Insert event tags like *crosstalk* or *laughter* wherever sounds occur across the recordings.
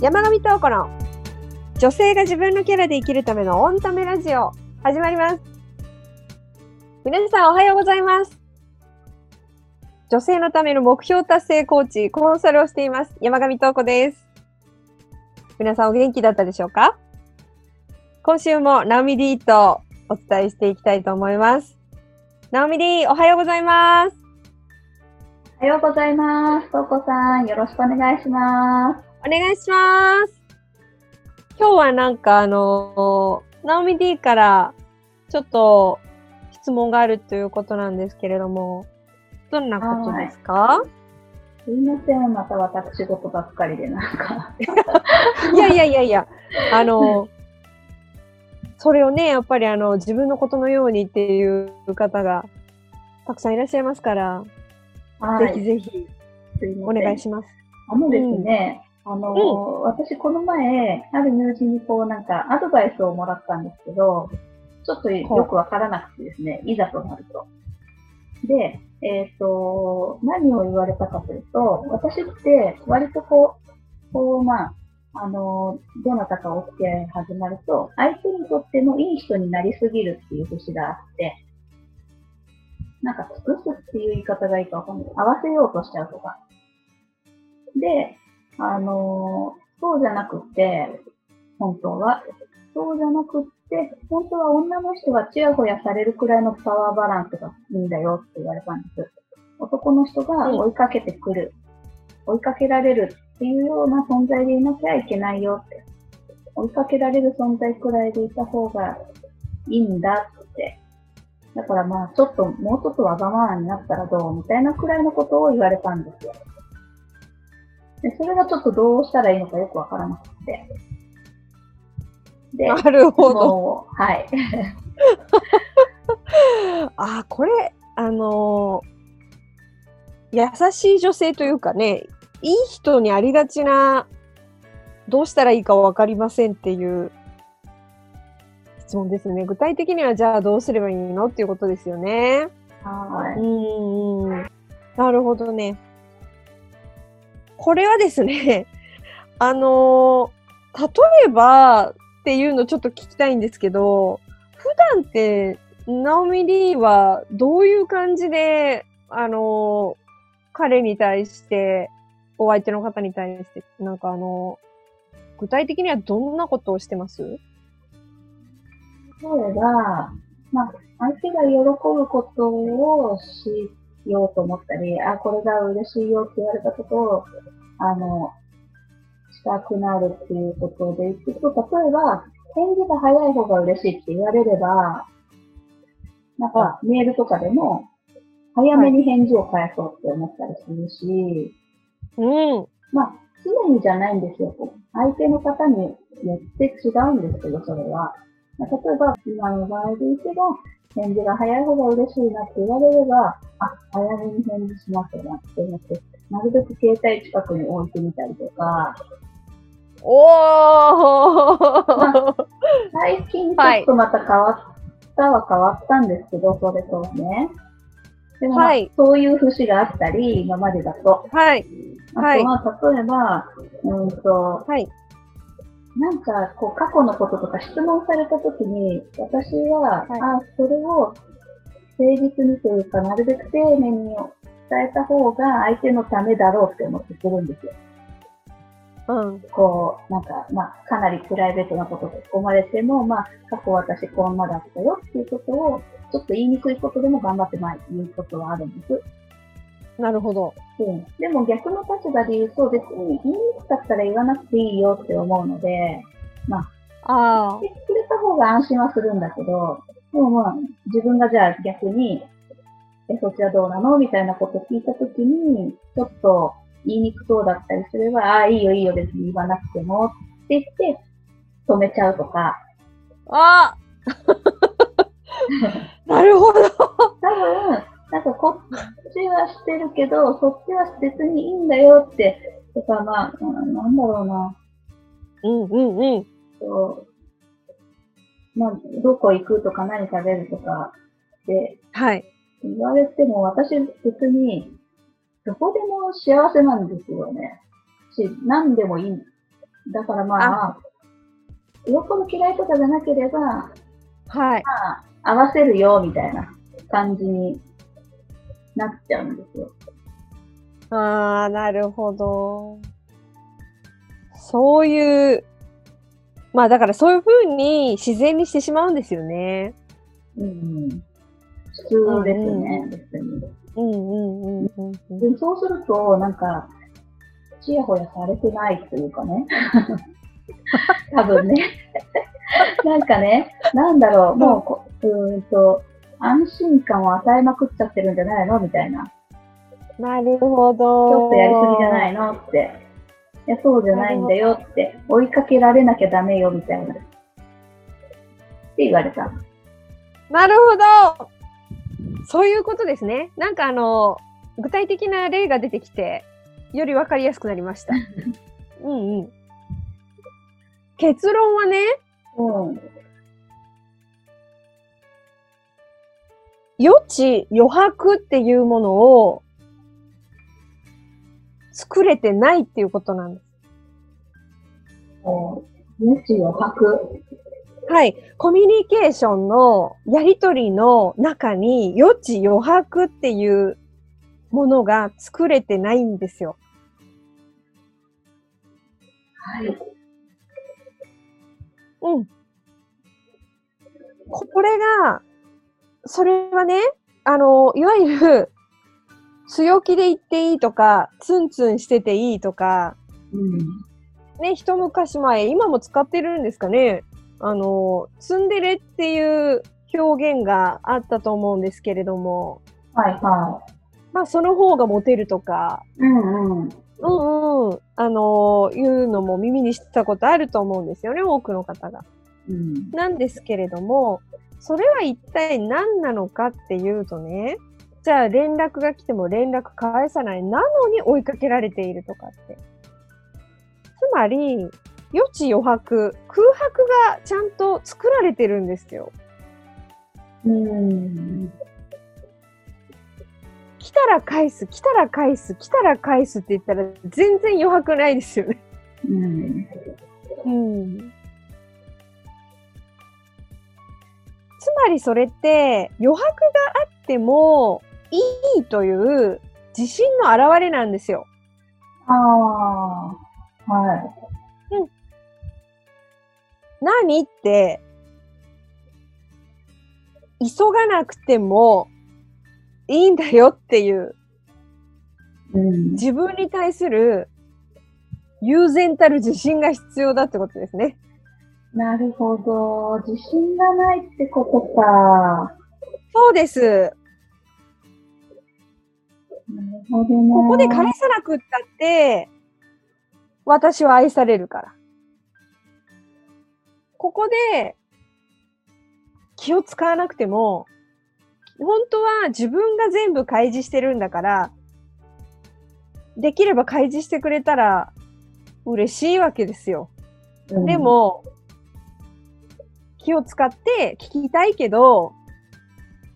山上東子の女性が自分のキャラで生きるためのオンタメラジオ始まります。皆さんおはようございます。女性のための目標達成コーチ、コンサルをしています。山上東子です。皆さんお元気だったでしょうか？今週もナオミ D とお伝えしていきたいと思います。ナオミ D、おはようございます。おはようございます。とうこさん、よろしくお願いします。お願いします。今日はなんかあの、ナオミ D からちょっと質問があるということなんですけれども、どんなことですか？すいません、また私事ばっかりでなんか。いやいやいやいや、あの、それをね、やっぱりあの、自分のことのようにっていう方がたくさんいらっしゃいますから、ぜひぜひお願いします。あのですね、あの、私この前、ある友人にこうなんかアドバイスをもらったんですけど、ちょっとよくわからなくてですね、いざとなると。で、えっ、と、何を言われたかというと、私って割とこう、こうまあ、あの、どなたかお付き合いが始まると、相手にとってのいい人になりすぎるっていう節があって、なんか尽くすっていう言い方がいいかわかんない。合わせようとしちゃうとか。で、あのそうじゃなくって、本当は。そうじゃなくって、本当は女の人がチヤホヤされるくらいのパワーバランスがいいんだよって言われたんです。男の人が追いかけてくる、追いかけられるっていうような存在でいなきゃいけないよって。追いかけられる存在くらいでいた方がいいんだって。だからまあ、ちょっと、もうちょっとわがままになったらどうみたいなくらいのことを言われたんですよ。で、それがちょっとどうしたらいいのかよくわからなくて。で、なるほど。はい。*laughs* あ、これ、あのー優しい女性というかね、いい人にありがちな、どうしたらいいかわかりませんっていう質問ですね。具体的にはじゃあどうすればいいのっていうことですよね。はい。うーん。なるほどね。これはですね、*laughs* あのー例えばっていうのちょっと聞きたいんですけど、普段って、ナオミ D はどういう感じで、あのー彼に対して、お相手の方に対して、なんかあの具体的にはどんなことをしてます？例えば、まあ、相手が喜ぶことをしようと思ったり、あ、これが嬉しいよって言われたことを、あの、したくなるっていうことでいくと、例えば、返事が早い方が嬉しいって言われれば、なんかメールとかでも、早めに返事を返そうって思ったりするし、うん。まあ、常にじゃないんですよ。相手の方によって違うんですけど、それは。まあ例えば、今の場合で言けば、返事が早い方が嬉しいなって言われれば、あ、早めに返事しなきゃなって思って、なるべく携帯近くに置いてみたりとか、おー最近ちょっとまた変わったは変わったんですけど、それとはね。でも、まあはいそういう節があったり、今までだと。はい。あとはいは、例えば、うんと、はい。なんか、こう、過去のこととか質問されたときに、私は、はいあ、それを誠実にというか、なるべく丁寧に伝えた方が相手のためだろうって思ってするんですよ。うん。こう、なんか、まあ、かなりプライベートなことが込まれても、まあ、過去私こんなだったよっていうことを、ちょっと言いにくいことでも頑張ってまい言うことはあるんです。なるほど。うん、でも逆の立場で言うと、別に言いにくかったら言わなくていいよって思うので、あ言ってくれた方が安心はするんだけど、でもまあ、自分がじゃあ逆に、え、そっちはどうなのみたいなことを聞いたときに、ちょっと言いにくそうだったりすれば、ああ、いいよいいよ別に言わなくてもって言って、止めちゃうとか、あ。あ *laughs* なるほど。多分、なんかこっちはしてるけど、そっちは別にいいんだよって、とかまあ、うんなんだろうな、うんうんうん。そうまあ、どこ行くとか何食べるとかってはい。言われても、私別に、どこでも幸せなんですよね。し、何でもいい。だからまあ、よっぽど嫌いとかじゃなければ、はい。まあ、合わせるよ、みたいな感じになっちゃうんですよ。ああ、なるほど。そういう、まあだからそういうふうに自然にしてしまうんですよね。うん。普通ですね、別に。うんうんうんうんうん。でそうすると、なんか、ちやほやされてないというかね。*laughs* 多分ね。*laughs* なんかね、なんだろう、もうこ、うーんと、安心感を与えまくっちゃってるんじゃないの？みたいな。なるほど。ちょっとやりすぎじゃないの？って。いや、そうじゃないんだよって。追いかけられなきゃダメよ、みたいな。って言われた。なるほど。そういうことですね。なんかあの、具体的な例が出てきて、よりわかりやすくなりました。*laughs* うんうん。結論はね、うん。余地、余白っていうものを作れてないっていうことなんです。もう、無知を吐く。はい。コミュニケーションのやりとりの中に余地、余白っていうものが作れてないんですよ。はい。うん。これが、それはね、あの、いわゆる、強気で言っていいとか、ツンツンしてていいとか、うん。ね、一昔前、今も使ってるんですかね。あの、ツンデレっていう表現があったと思うんですけれども、はいはまあ、その方がモテるとか、い。うんうん。うんうん、あの、いうのも耳にしたことあると思うんですよね、多くの方が。うん。なんですけれども、それは一体何なのかっていうとね、じゃあ連絡が来ても連絡返さない。なのに追いかけられているとかって。つまり、余地余白、空白がちゃんと作られてるんですよ。うん。来たら返す、来たら返す、来たら返すって言ったら全然余白ないですよね。うん。うん。つまりそれって余白があってもいいという自信の表れなんですよ。ああ。はい。何って、急がなくてもいいんだよっていううん。自分に対する悠然たる自信が必要だってことですね。なるほど。自信がないってことか。そうです。なるほどね。ここで返さなくったって、私は愛されるから。ここで気を使わなくても、本当は自分が全部開示してるんだから、できれば開示してくれたら嬉しいわけですよ。うんで、も、気を使って聞きたいけど、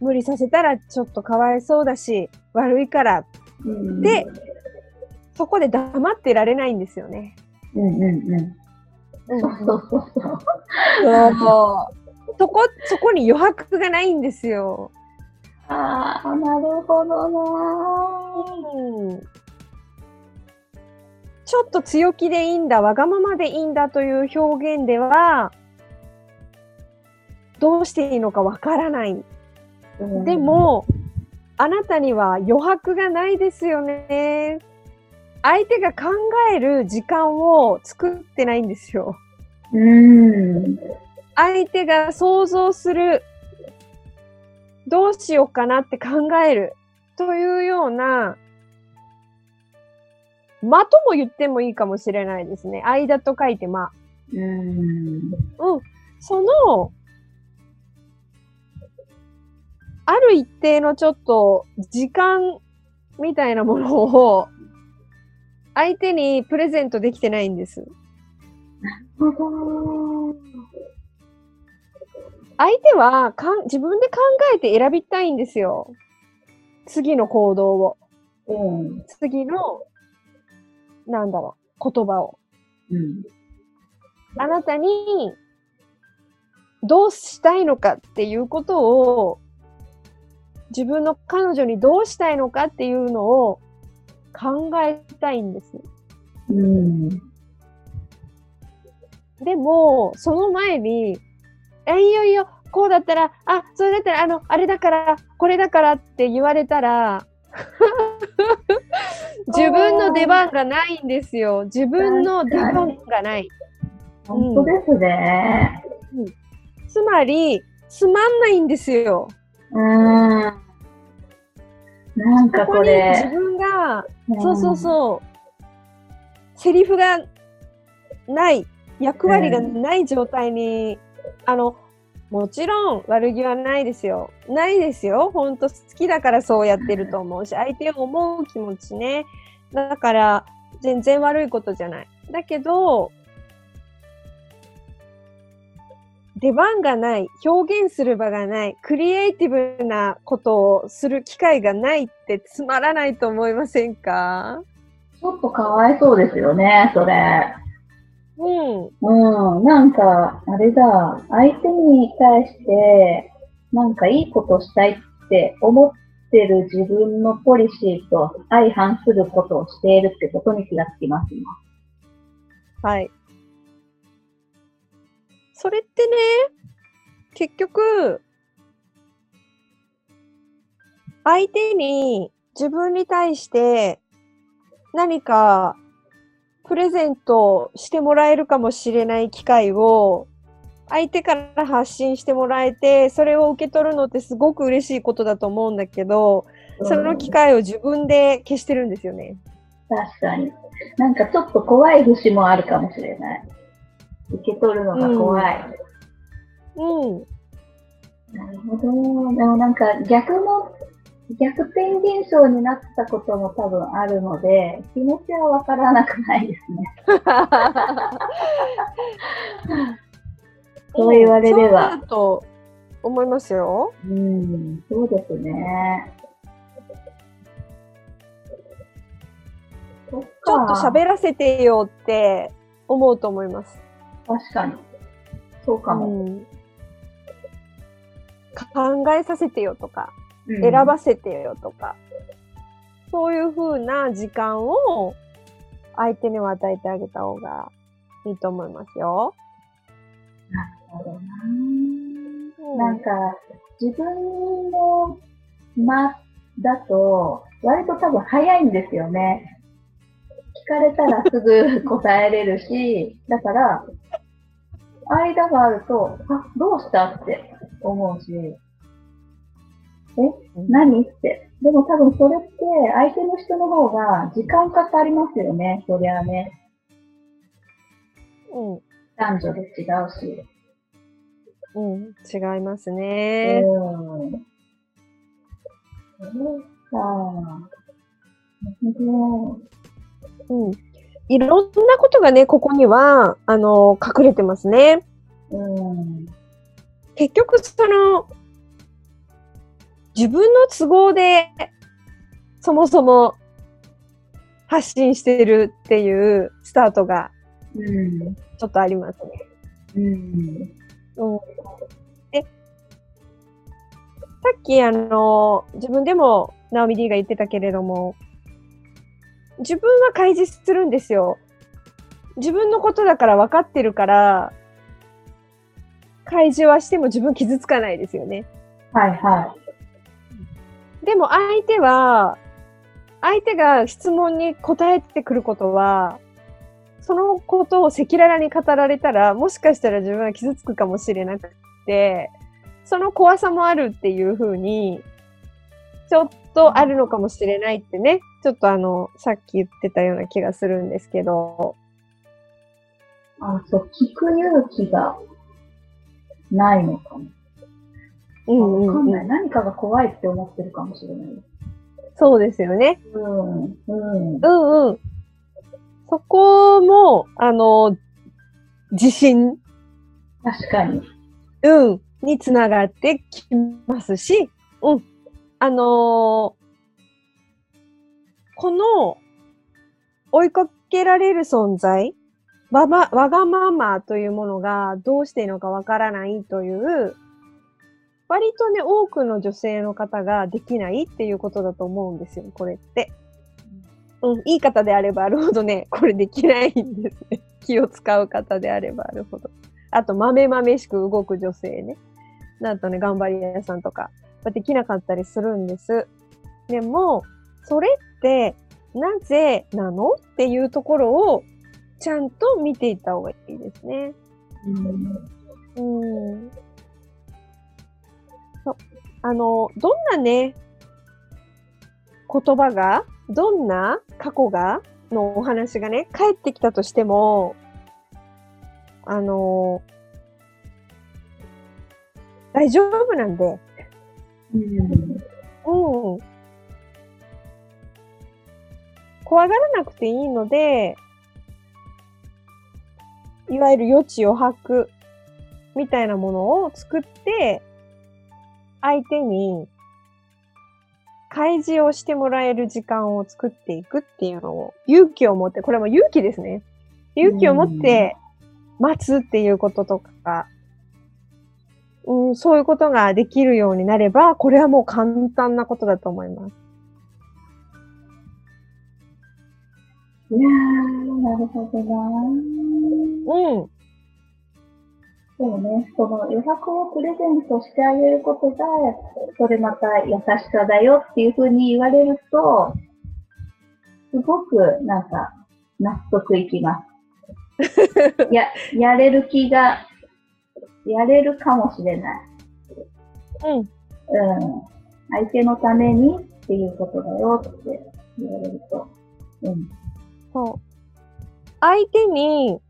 無理させたらちょっとかわいそうだし、悪いからうん、で、そこで黙ってられないんですよね。うんうんうん。そうそうそう。そうそこ、そこに余白がないんですよ。ああ、なるほどなうんちょっと強気でいいんだ、わがままでいいんだという表現では、どうしていいのかわからない。ー。でも、あなたには余白がないですよね。相手が考える時間を作ってないんですよ。うん。相手が想像する、どうしようかなって考えるというような、間とも言ってもいいかもしれないですね。間と書いて間。うん。うん。その、ある一定のちょっと時間みたいなものを相手にプレゼントできてないんです。相手はかん自分で考えて選びたいんですよ。次の行動を。うん。次の、なんだろう、言葉を。うん。あなたにどうしたいのかっていうことを自分の彼女にどうしたいのかっていうのを考えたいんです。うん。でも、その前に、え、いいよいいよ、こうだったら、あ、それだったら、あの、あれだから、これだからって言われたら、*laughs* 自分の出番がないんですよ。自分の出番がない。本当ですね。つまり、つまんないんですよ。うん。なんかここにこれ。自分が、そうそうそう、セリフがない、役割がない状態に、あの、もちろん悪気はないですよ。ないですよ。本当好きだからそうやってると思うし、相手を思う気持ちね。だから、全然悪いことじゃない。だけど、出番がない、表現する場がない、クリエイティブなことをする機会がないってつまらないと思いませんか？ちょっとかわいそうですよね、それ。うん。うん。なんか、あれだ。相手に対して、なんかいいことしたいって思ってる自分のポリシーと相反することをしているってことに気がつきます、今。はい。それってね、結局、相手に自分に対して何かプレゼントしてもらえるかもしれない機会を相手から発信してもらえて、それを受け取るのってすごく嬉しいことだと思うんだけど、その機会を自分で消してるんですよね。確かに。なんかちょっと怖い節もあるかもしれない。受け取るのが怖い。うん。なるほど。でもなんか逆の、逆転現象になったことも多分あるので、気持ちはわからなくないですね。*laughs* そう言われればそうだと思いますよ。うん、そうですね。ちょっと喋らせてよって思うと思います。確かに。そうかも。うん考えさせてよとか、うん選ばせてよとか、そういう風な時間を相手には与えてあげた方がいいと思いますよ。なるほどな。うんなんか、自分の間だと、割と多分早いんですよね。聞かれたらすぐ答えれるし、*laughs* だから、間があると、あ、どうしたって思うし、え、何って。でも多分それって相手の人の方が時間かかりますよね、そりゃね。うん、男女で違うし。うん、違いますうね。ん。そうか。なるほうん。いろんなことがね、ここには、あの、隠れてますね。ど。うん。結局、その、自分の都合で、そもそも発信してるっていうスタートがうん。ちょっとありますね。うん。うん、え、さっきあの、自分でも、ナオミ D が言ってたけれども、自分は開示するんですよ。自分のことだから分かってるから、開示はしても自分傷つかないですよね。はいはでも相手は、相手が質問に答えてくることは、そのことを赤裸々に語られたら、もしかしたら自分は傷つくかもしれなくて、その怖さもあるっていうふうに、ちょっとあるのかもしれないってね、ちょっとあの、さっき言ってたような気がするんですけど、い。あ、そう、聞く勇気がないのかも。うんわかない。うんんうん、何かが怖いって思ってるかもしれない。そうですよね。うん。うん。うんうん。そこも、あの、自信確かに。うん、につながってきますし、うん、あのこの追いかけられる存在わま、わがままというものがどうしていいのかわからないという、割とね、多くの女性の方ができないっていうことだと思うんですよ、これって。うん、いい方であればあるほどね、これできないんですね。*laughs* 気を使う方であればあるほど。あと、まめまめしく動く女性ね。なんとね、頑張り屋さんとか、できなかったりするんです。でも、それって、なぜなのっていうところを、ちゃんと見ていった方がいいですね。うんうん。そう。あの、どんなね、言葉が、どんな過去が、のお話がね、返ってきたとしても、あの、大丈夫なんで、うんうん。怖がらなくていいので、いわゆる余地を吐くみたいなものを作って、相手に開示をしてもらえる時間を作っていくっていうのを勇気を持って、これも勇気ですね。勇気を持って待つっていうこととか、うん、そういうことができるようになれば、これはもう簡単なことだと思います。いやー、なるほどなー。うん。そうね、その余白をプレゼントしてあげることが、それまた優しさだよっていうふうに言われると、すごくなんか納得いきます。*laughs* や、やれる気が、やれるかもしれない。うん。うん。相手のためにっていうことだよって言われると。うん。そう。相手に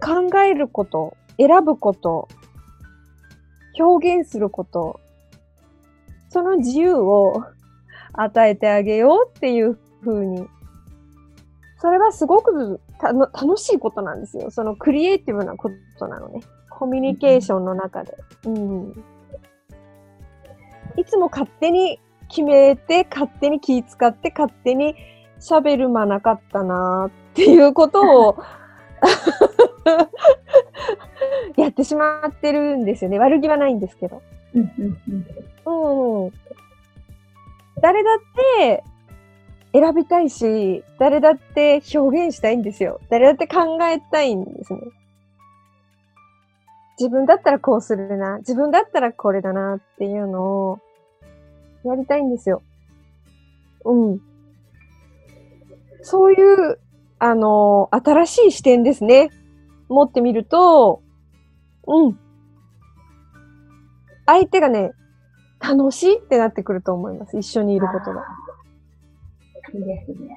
考えること、選ぶこと、表現すること、その自由を与えてあげようっていう風に。それはすごくたの楽しいことなんですよ。そのクリエイティブなことなのね。コミュニケーションの中で。うん。いつも勝手に決めて、勝手に気使って、勝手に喋る間なかったなっていうことを *laughs* やってしまってるんですよね。悪気はないんですけど。うん。誰だって選びたいし、誰だって表現したいんですよ。誰だって考えたいんですね。自分だったらこうするな。自分だったらこれだなっていうのをやりたいんですよ。うん。そういう、あの、新しい視点ですね。持ってみると、うん。相手がね、楽しいってなってくると思います。一緒にいることが。いいですね。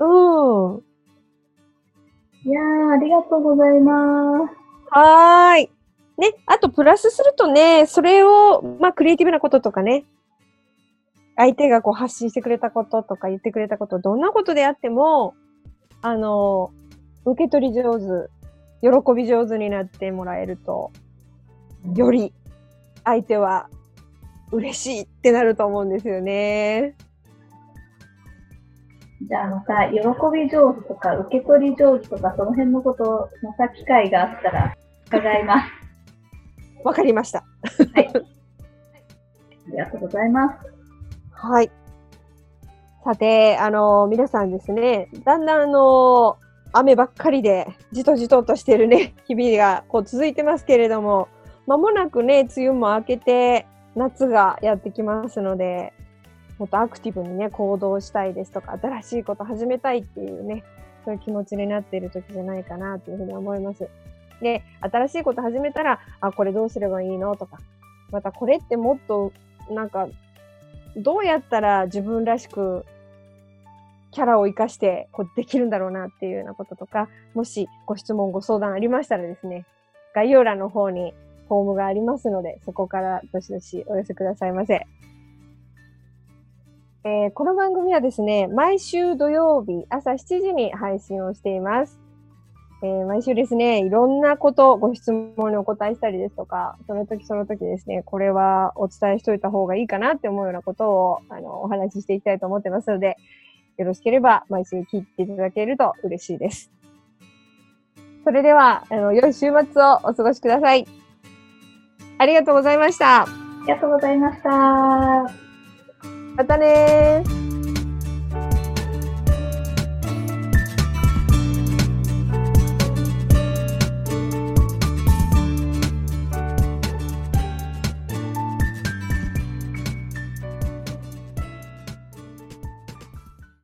うん。いやー、ありがとうございます。はーい。ね、あとプラスするとね、それを、まあ、クリエイティブなこととかね、相手がこう発信してくれたこととか言ってくれたこと、どんなことであっても、あの、受け取り上手、喜び上手になってもらえると、より相手は嬉しいってなると思うんですよね。じゃあまた、喜び上手とか、受け取り上手とか、その辺のこと、また機会があったら伺います。*laughs* わかりました。ありがとうございます。はい。さて、あの、皆さんですね、だんだんあの、雨ばっかりで、じとじととしてるね、日々がこう続いてますけれども、まもなくね、梅雨も明けて、夏がやってきますので、もっとアクティブにね、行動したいですとか、新しいこと始めたいっていうね、そういう気持ちになっている時じゃないかなというふうに思います。で、新しいこと始めたら、あ、これどうすればいいのとか、またこれってもっと、なんか、どうやったら自分らしくキャラを活かしてこうできるんだろうなっていうようなこととか、もしご質問、ご相談ありましたらですね、概要欄の方にフォームがありますので、そこからどしどしお寄せくださいませ。えーこの番組はですね、毎週土曜日朝7時に配信をしています。えー毎週ですね、いろんなこと、ご質問にお答えしたりですとか、その時その時ですね、これはお伝えしといた方がいいかなって思うようなことを、あの、お話ししていきたいと思ってますので、よろしければ毎週聞いていただけると嬉しいです。それでは、あの、良い週末をお過ごしください。ありがとうございました。ありがとうございました。またね。